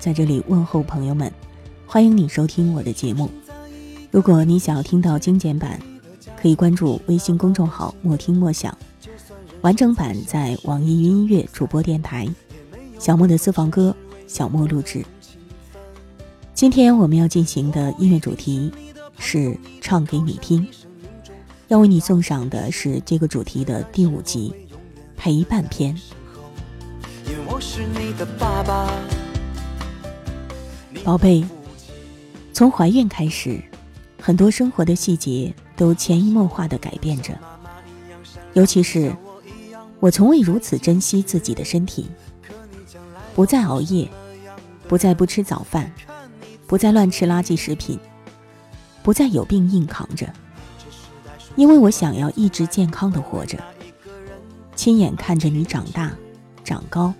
在这里问候朋友们，欢迎你收听我的节目。如果你想要听到精简版，可以关注微信公众号“莫听莫想”，完整版在网易云音乐主播电台。小莫的私房歌，小莫录制。今天我们要进行的音乐主题是唱给你听，要为你送上的是这个主题的第五集陪伴篇。因为我是你的爸爸。宝贝，从怀孕开始，很多生活的细节都潜移默化的改变着。尤其是我，从未如此珍惜自己的身体，不再熬夜，不再不吃早饭，不再乱吃垃圾食品，不再有病硬扛着，因为我想要一直健康的活着，亲眼看着你长大、长高，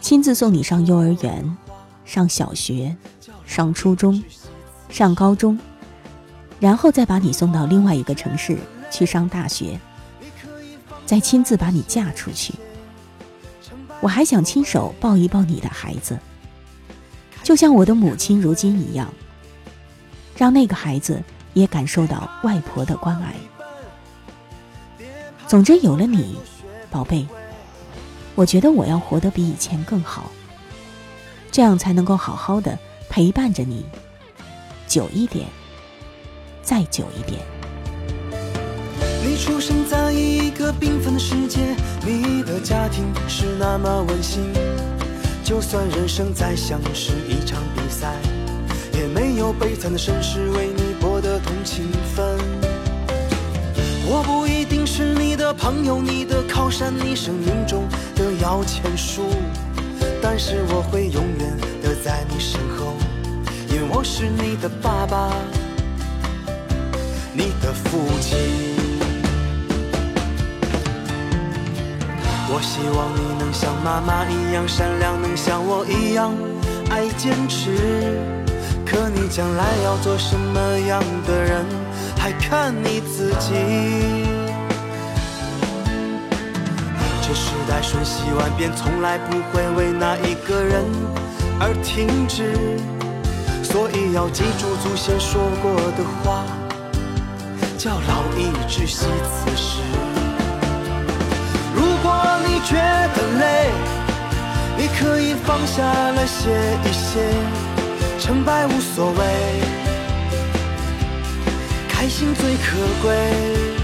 亲自送你上幼儿园。上小学，上初中，上高中，然后再把你送到另外一个城市去上大学，再亲自把你嫁出去。我还想亲手抱一抱你的孩子，就像我的母亲如今一样，让那个孩子也感受到外婆的关爱。总之，有了你，宝贝，我觉得我要活得比以前更好。这样才能够好好的陪伴着你，久一点，再久一点。你出生在一个缤纷的世界，你的家庭是那么温馨。就算人生再像是一场比赛，也没有悲惨的身世为你博得同情分。我不一定是你的朋友，你的靠山，你生命中的摇钱树。但是我会永远的在你身后，因为我是你的爸爸，你的父亲。我希望你能像妈妈一样善良，能像我一样爱坚持。可你将来要做什么样的人，还看你自己。代瞬息万变，从来不会为那一个人而停止，所以要记住祖先说过的话，叫老易知惜此时。如果你觉得累，你可以放下来歇一歇，成败无所谓，开心最可贵。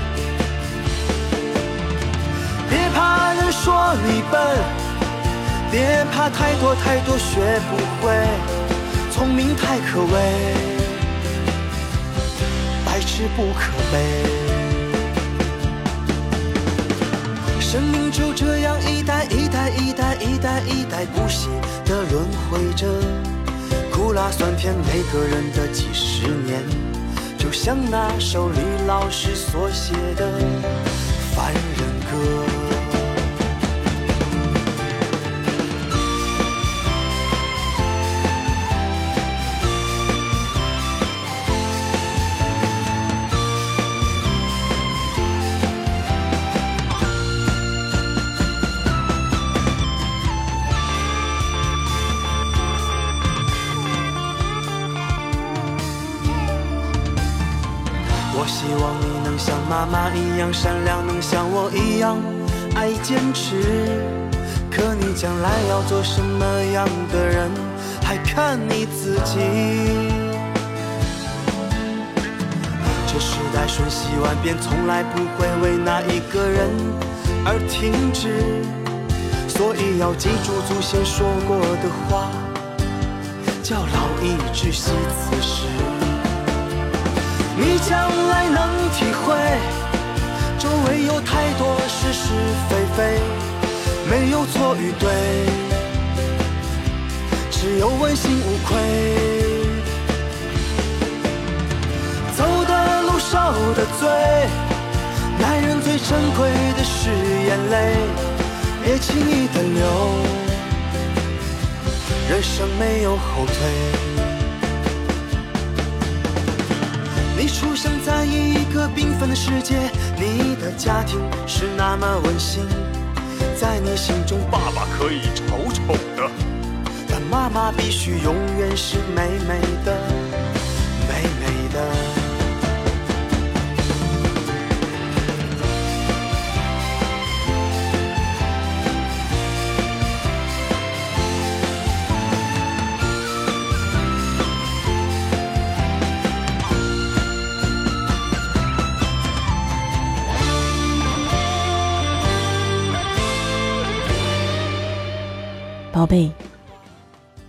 怕人说你笨，别怕太多太多学不会，聪明太可畏，白痴不可悲。生命就这样一代一代一代一代一代不息的轮回着，苦辣酸甜每个人的几十年，就像那首李老师所写的《凡人一样善良，能像我一样爱坚持。可你将来要做什么样的人，还看你自己。这时代瞬息万变，从来不会为那一个人而停止。所以要记住祖先说过的话，叫老易知惜此时。你将来能听，周围有太多是是非非，没有错与对，只有问心无愧。走的路受的罪，男人最珍贵的是眼泪，别轻易的流，人生没有后退。你出生在一个缤纷的世界，你的家庭是那么温馨，在你心中，爸爸可以丑丑的，但妈妈必须永远是美美的，美美的。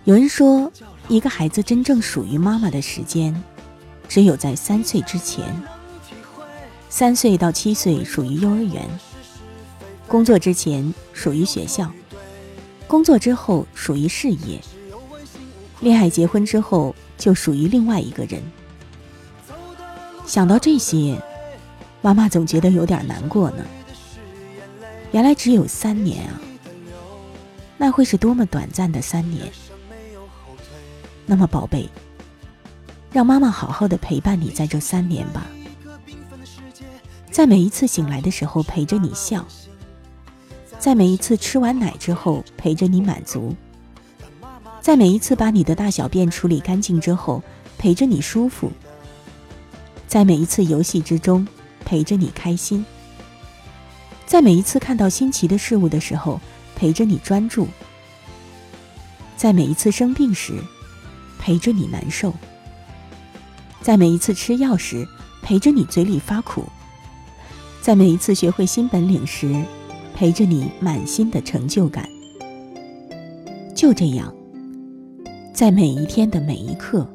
有人说，一个孩子真正属于妈妈的时间，只有在三岁之前。三岁到七岁属于幼儿园，工作之前属于学校，工作之后属于事业，恋爱结婚之后就属于另外一个人。想到这些，妈妈总觉得有点难过呢。原来只有三年啊！那会是多么短暂的三年。那么，宝贝，让妈妈好好的陪伴你在这三年吧，在每一次醒来的时候陪着你笑，在每一次吃完奶之后陪着你满足，在每一次把你的大小便处理干净之后陪着你舒服，在每一次游戏之中陪着你开心，在每一次看到新奇的事物的时候。陪着你专注，在每一次生病时陪着你难受，在每一次吃药时陪着你嘴里发苦，在每一次学会新本领时陪着你满心的成就感。就这样，在每一天的每一刻，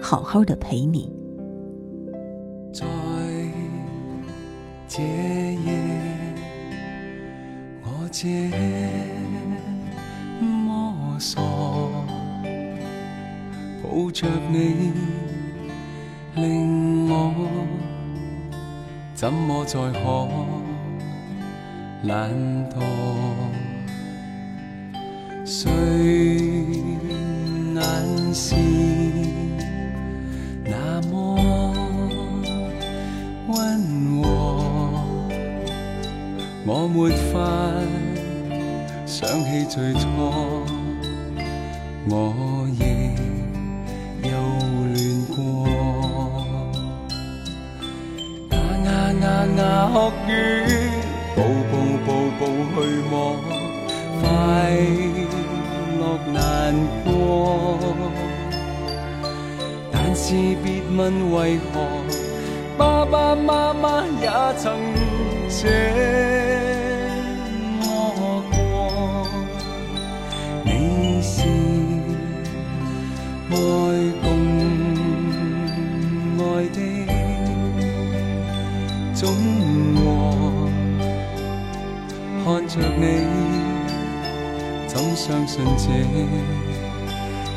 好好的陪你。在我这摸索，抱着你，令我怎么再可懒惰？谁眼是那么温和？我没法。想起最初，总和看着你，怎相信这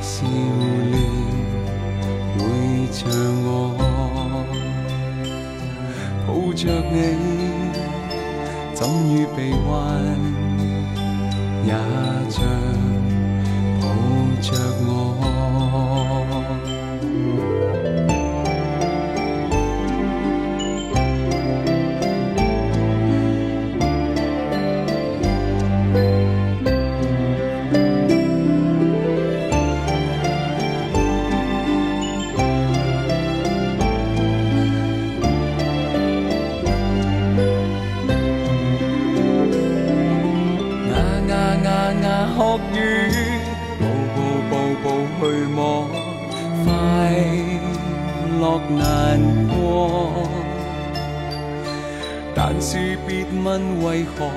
笑脸会像我？抱着你，怎于臂弯也像抱着我？难过，但是别问为何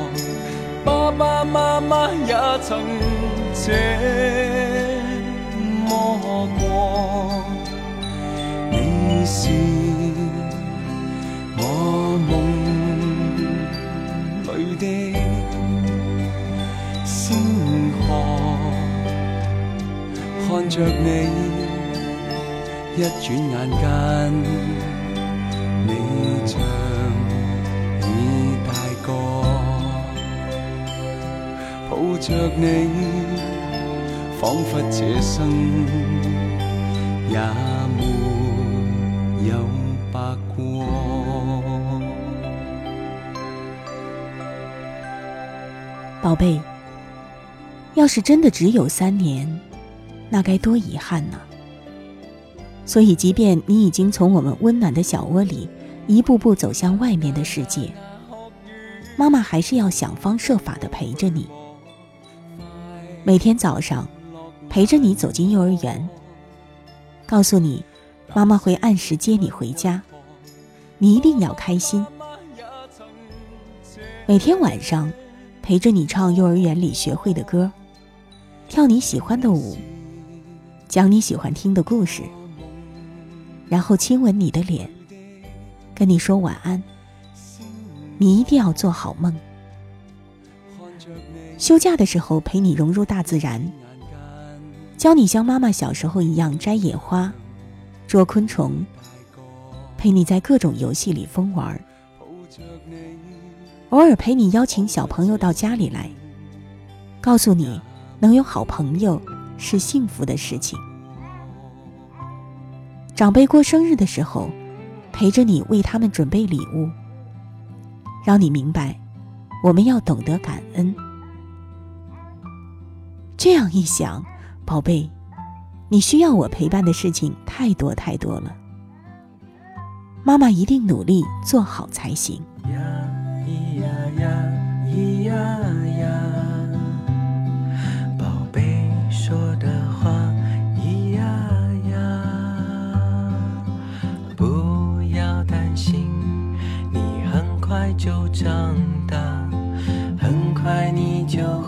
爸爸妈妈也曾这么过？你是我梦里的星河，看着你，一转眼间，你像已大个，抱着你，仿佛这生也没有白过。宝贝，要是真的只有三年，那该多遗憾呢。所以，即便你已经从我们温暖的小窝里一步步走向外面的世界，妈妈还是要想方设法的陪着你。每天早上，陪着你走进幼儿园，告诉你，妈妈会按时接你回家，你一定要开心。每天晚上。陪着你唱幼儿园里学会的歌，跳你喜欢的舞，讲你喜欢听的故事，然后亲吻你的脸，跟你说晚安。你一定要做好梦。休假的时候陪你融入大自然，教你像妈妈小时候一样摘野花、捉昆虫，陪你在各种游戏里疯玩。偶尔陪你邀请小朋友到家里来，告诉你能有好朋友是幸福的事情。长辈过生日的时候，陪着你为他们准备礼物，让你明白我们要懂得感恩。这样一想，宝贝，你需要我陪伴的事情太多太多了。妈妈一定努力做好才行。呀咿呀呀，宝就长大，很快你就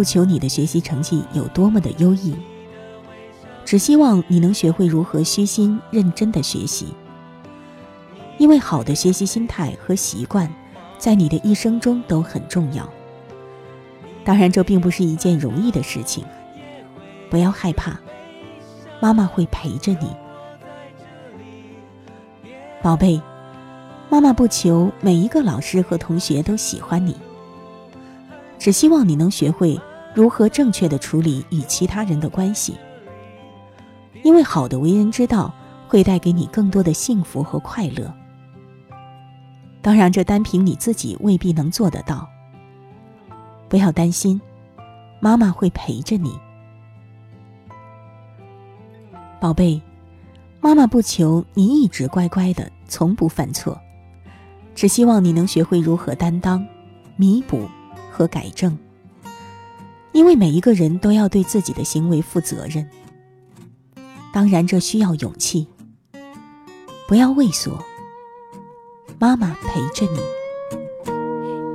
不求你的学习成绩有多么的优异，只希望你能学会如何虚心认真的学习。因为好的学习心态和习惯，在你的一生中都很重要。当然，这并不是一件容易的事情，不要害怕，妈妈会陪着你，宝贝。妈妈不求每一个老师和同学都喜欢你，只希望你能学会如何正确的处理与其他人的关系。因为好的为人之道会带给你更多的幸福和快乐。当然，这单凭你自己未必能做得到。不要担心，妈妈会陪着你，宝贝。妈妈不求你一直乖乖的，从不犯错。只希望你能学会如何担当、弥补和改正，因为每一个人都要对自己的行为负责任。当然，这需要勇气。不要畏缩，妈妈陪着你。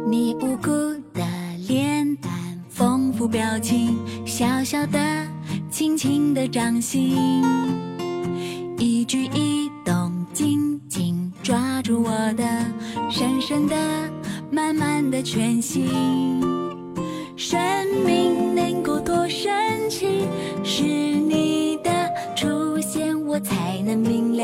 你无辜的脸蛋，丰富表情，小小的、轻轻的掌心，一举一动紧紧抓住我的。深深的、慢慢的全心，生命能够多神奇，是你的出现我才能明了。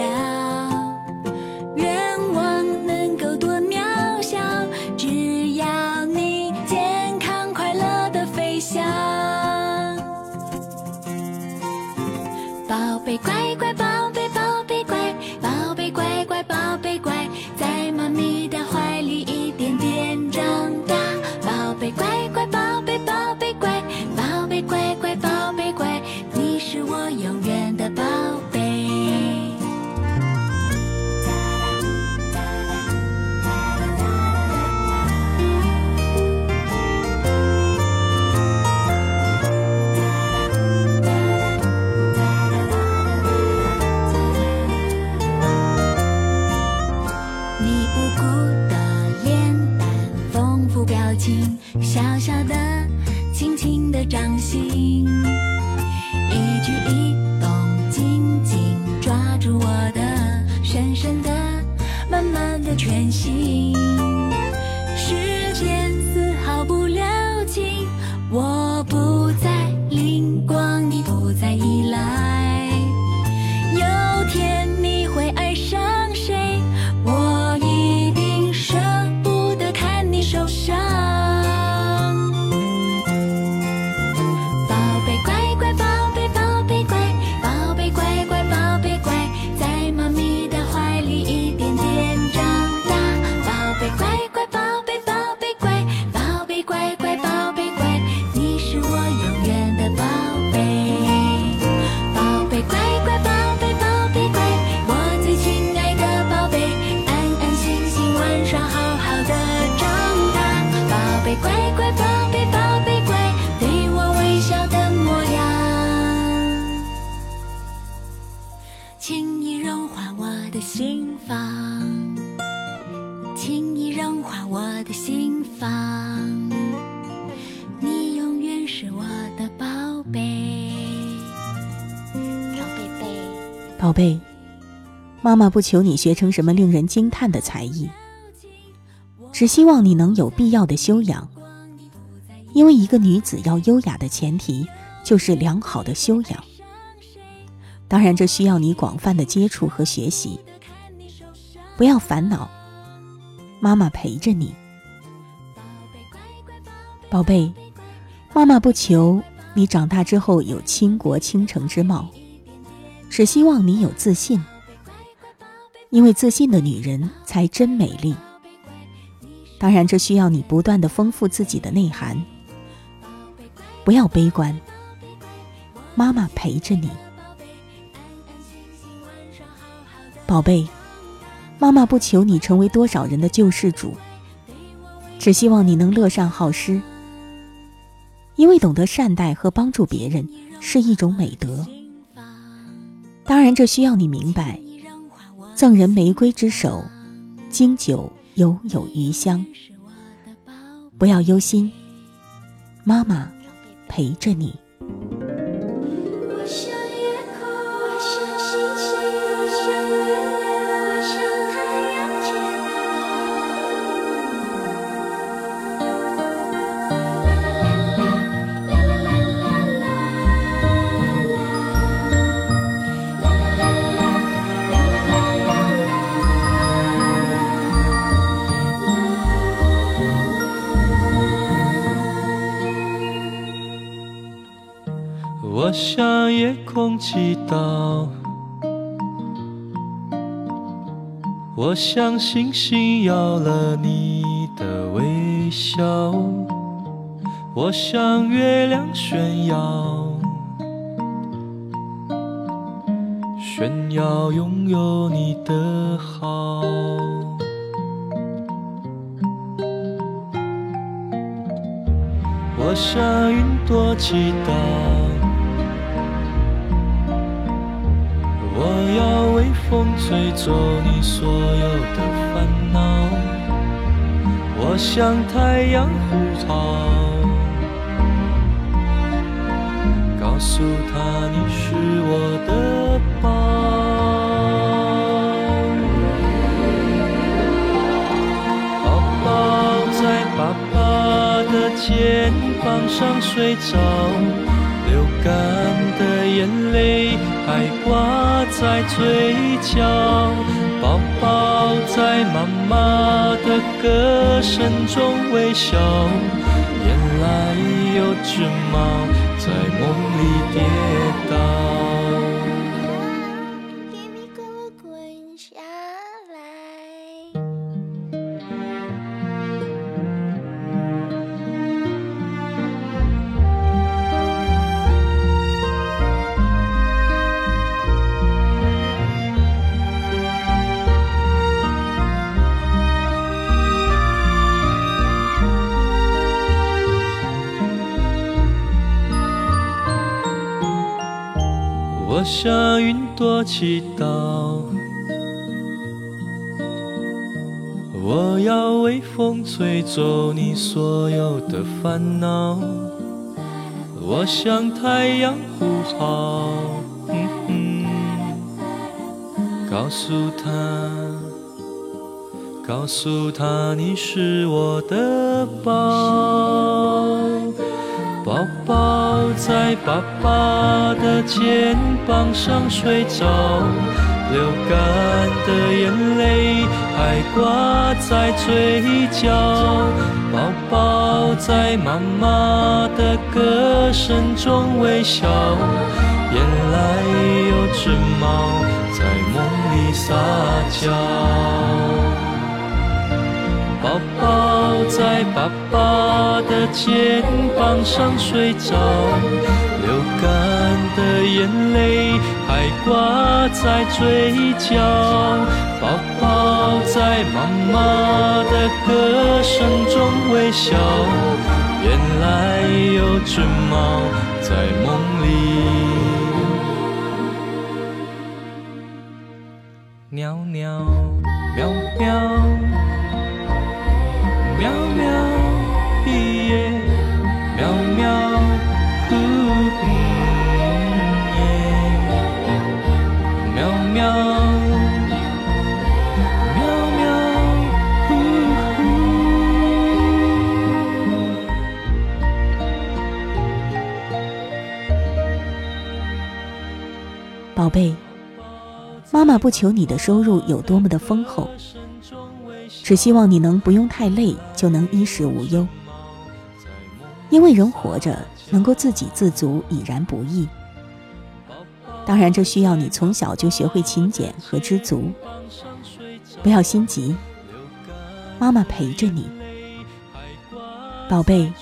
妈妈不求你学成什么令人惊叹的才艺，只希望你能有必要的修养。因为一个女子要优雅的前提就是良好的修养。当然，这需要你广泛的接触和学习。不要烦恼，妈妈陪着你。宝贝，妈妈不求你长大之后有倾国倾城之貌。只希望你有自信，因为自信的女人才真美丽。当然，这需要你不断的丰富自己的内涵。不要悲观，妈妈陪着你，宝贝。妈妈不求你成为多少人的救世主，只希望你能乐善好施。因为懂得善待和帮助别人是一种美德。当然，这需要你明白，赠人玫瑰之手，经久犹有余香。不要忧心，妈妈陪着你。我向夜空祈祷，我向星星要了你的微笑，我向月亮炫耀，炫耀拥有你的好。我向云朵祈祷。我要微风吹走你所有的烦恼，我向太阳呼号，告诉他你是我的宝。宝宝在爸爸的肩膀上睡着，流干的眼泪还挂。在嘴角，宝宝在妈妈的歌声中微笑。原来有只猫在梦我向云朵祈祷，我要微风吹走你所有的烦恼，我向太阳呼号，告诉他，告诉他你是我的。宝在爸爸的肩膀上睡着，流干的眼泪还挂在嘴角。宝宝在妈妈的歌声中微笑。原来有只猫在梦里撒娇。在爸爸的肩膀上睡着，流干的眼泪还挂在嘴角。宝宝在妈妈的歌声中微笑。原来有只猫在梦里喵喵喵喵。宝贝，妈妈不求你的收入有多么的丰厚，只希望你能不用太累就能衣食无忧。因为人活着能够自给自足已然不易，当然这需要你从小就学会勤俭和知足。不要心急，妈妈陪着你，宝贝。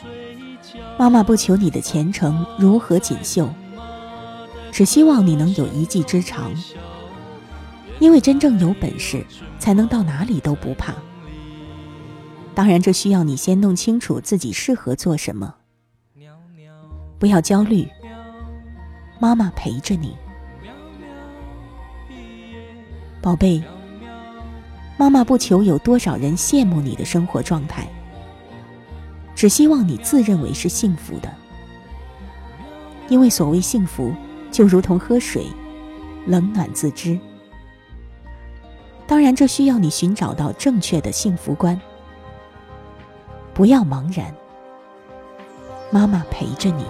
妈妈不求你的前程如何锦绣。只希望你能有一技之长，因为真正有本事，才能到哪里都不怕。当然，这需要你先弄清楚自己适合做什么。不要焦虑，妈妈陪着你，宝贝。妈妈不求有多少人羡慕你的生活状态，只希望你自认为是幸福的。因为所谓幸福，就如同喝水，冷暖自知。当然，这需要你寻找到正确的幸福观，不要茫然。妈妈陪着你。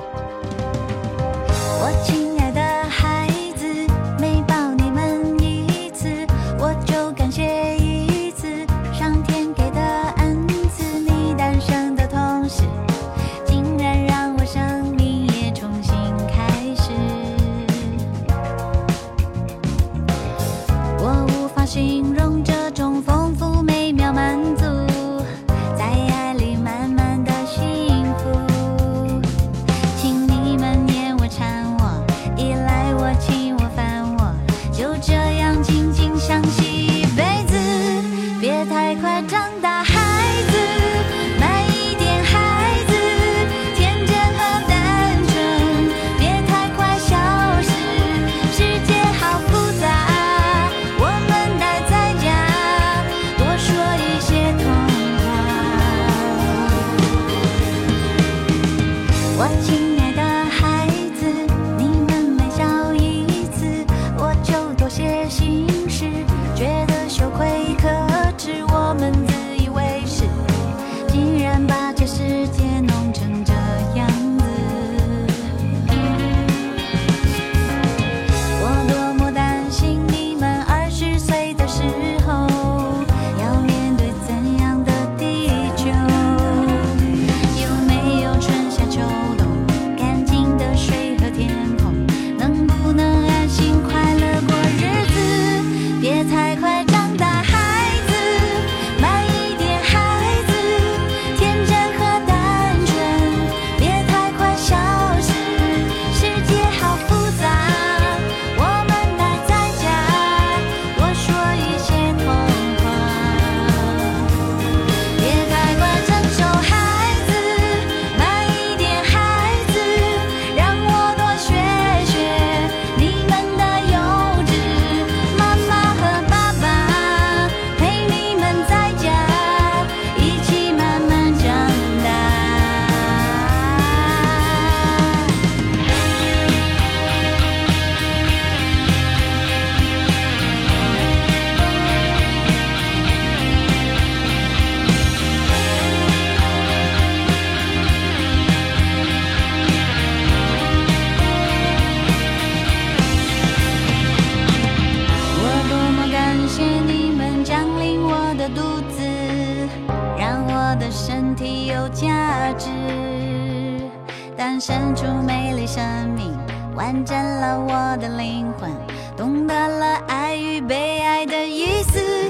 我的灵魂，懂得了爱与被爱的意思。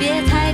别太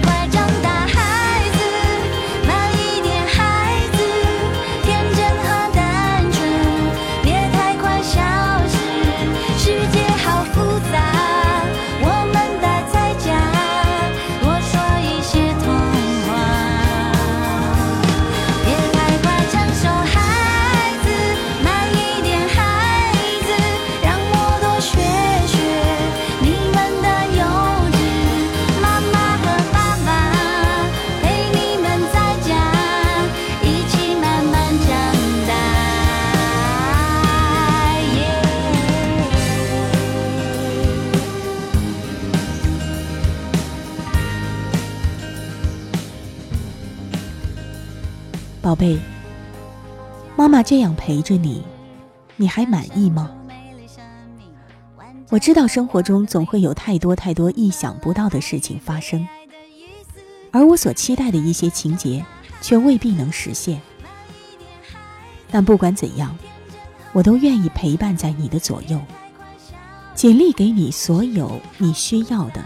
宝贝，妈妈这样陪着你，你还满意吗？我知道生活中总会有太多太多意想不到的事情发生，而我所期待的一些情节却未必能实现。但不管怎样，我都愿意陪伴在你的左右，尽力给你所有你需要的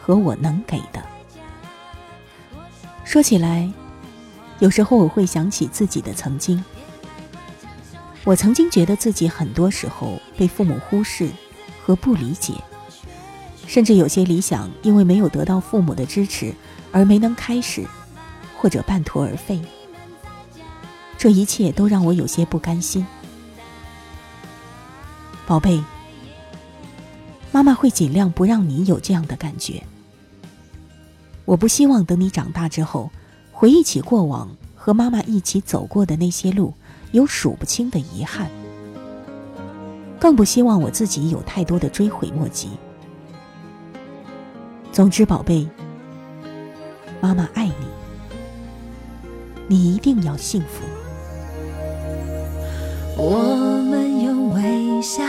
和我能给的。说起来。有时候我会想起自己的曾经，我曾经觉得自己很多时候被父母忽视和不理解，甚至有些理想因为没有得到父母的支持而没能开始，或者半途而废。这一切都让我有些不甘心。宝贝，妈妈会尽量不让你有这样的感觉。我不希望等你长大之后。回忆起过往和妈妈一起走过的那些路有数不清的遗憾。更不希望我自己有太多的追悔莫及。总之宝贝妈妈爱你你一定要幸福我们用微笑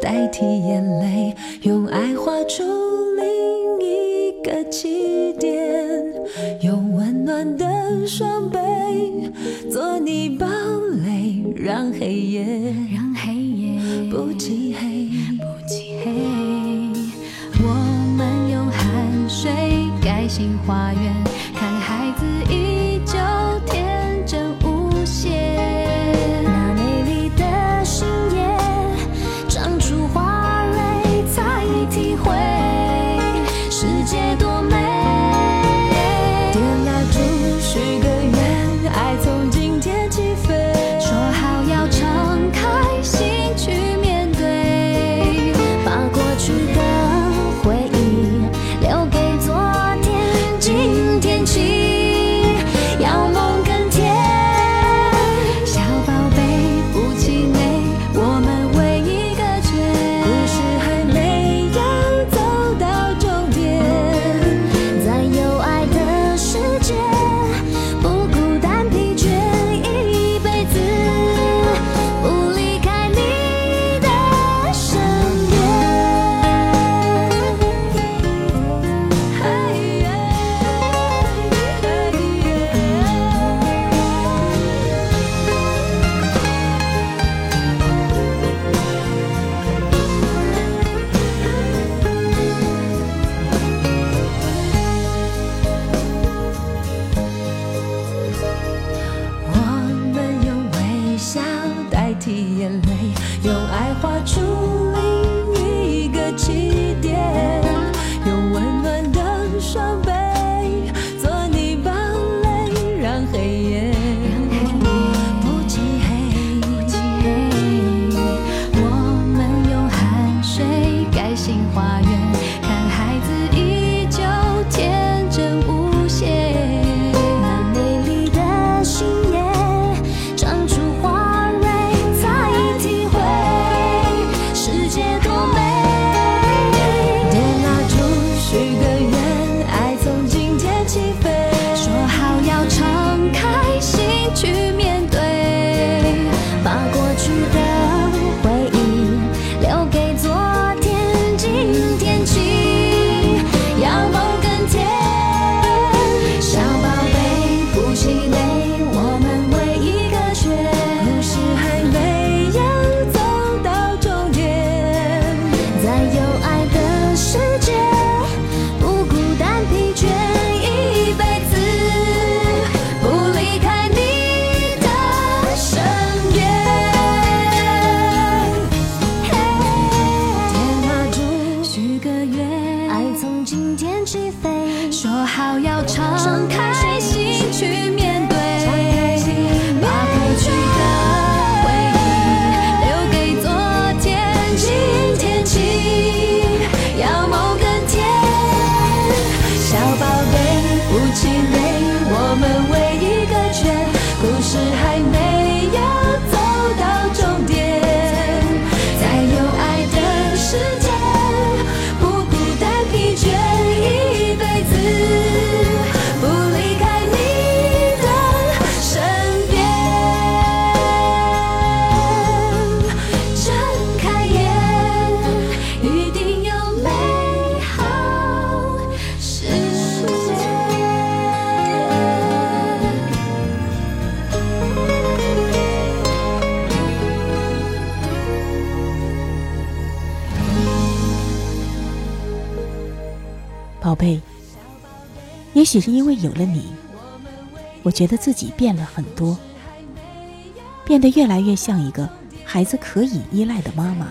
代替眼泪用爱画出另一个起点用暖的双臂，做你堡垒，让黑夜让黑夜不漆黑。宝贝也许是因为有了你我觉得自己变了很多变得越来越像一个孩子可以依赖的妈妈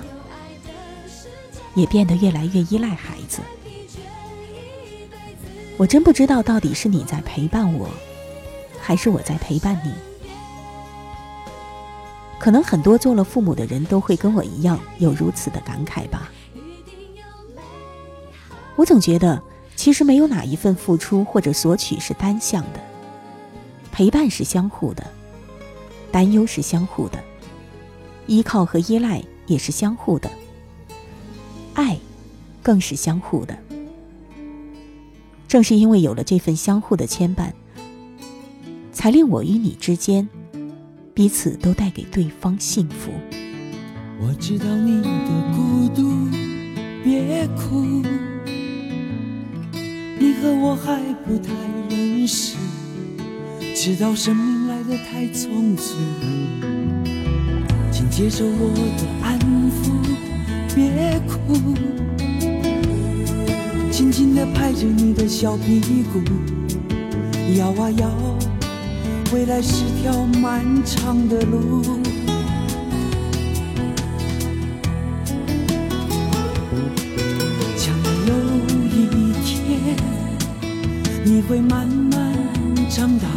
也变得越来越依赖孩子。我真不知道到底是你在陪伴我还是我在陪伴你。可能很多做了父母的人都会跟我一样有如此的感慨吧。我总觉得其实没有哪一份付出或者索取是单向的陪伴是相互的担忧是相互的依靠和依赖也是相互的爱更是相互的。正是因为有了这份相互的牵绊才令我与你之间彼此都带给对方幸福。我知道你的孤独别哭。你和我还不太认识。知道生命来得太匆促，请接受我的安抚，别哭，轻轻地拍着你的小屁股，摇啊摇，未来是条漫长的路。会慢慢长大。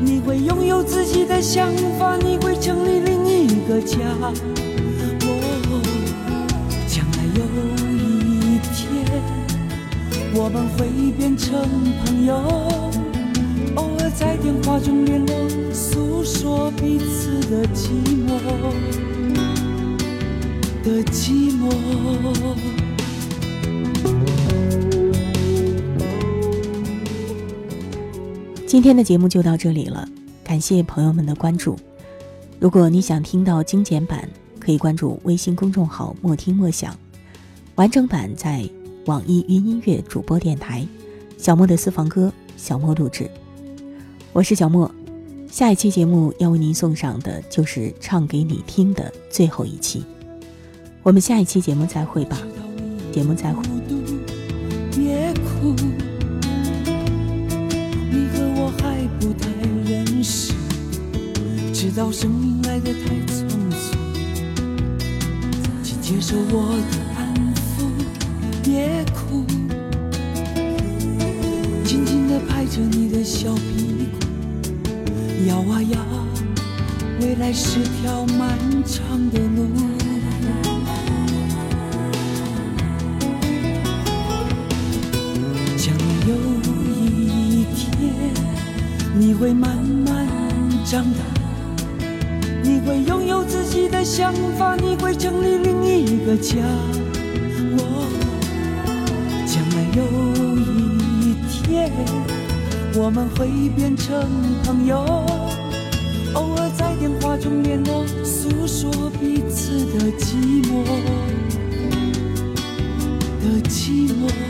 你会拥有自己的想法，你会成立另一个家。哦，将来有一天，我们会变成朋友，偶尔在电话中联络，诉说彼此的寂寞的寂寞。今天的节目就到这里了，感谢朋友们的关注。如果你想听到精简版，可以关注微信公众号“莫听莫想”，完整版在网易云音乐主播电台。小莫的私房歌，小莫录制。我是小莫，下一期节目要为您送上的就是唱给你听的最后一期。我们下一期节目再会吧，节目再会。别哭。不太认识，知道生命来得太匆匆，请接受我的安抚，别哭，轻轻地拍着你的小屁股，摇啊摇，未来是条漫长的路，会慢慢长大，你会拥有自己的想法，你会成立另一个家。我将来有一天，我们会变成朋友，偶尔在电话中联络，诉说彼此的寂寞的寂寞。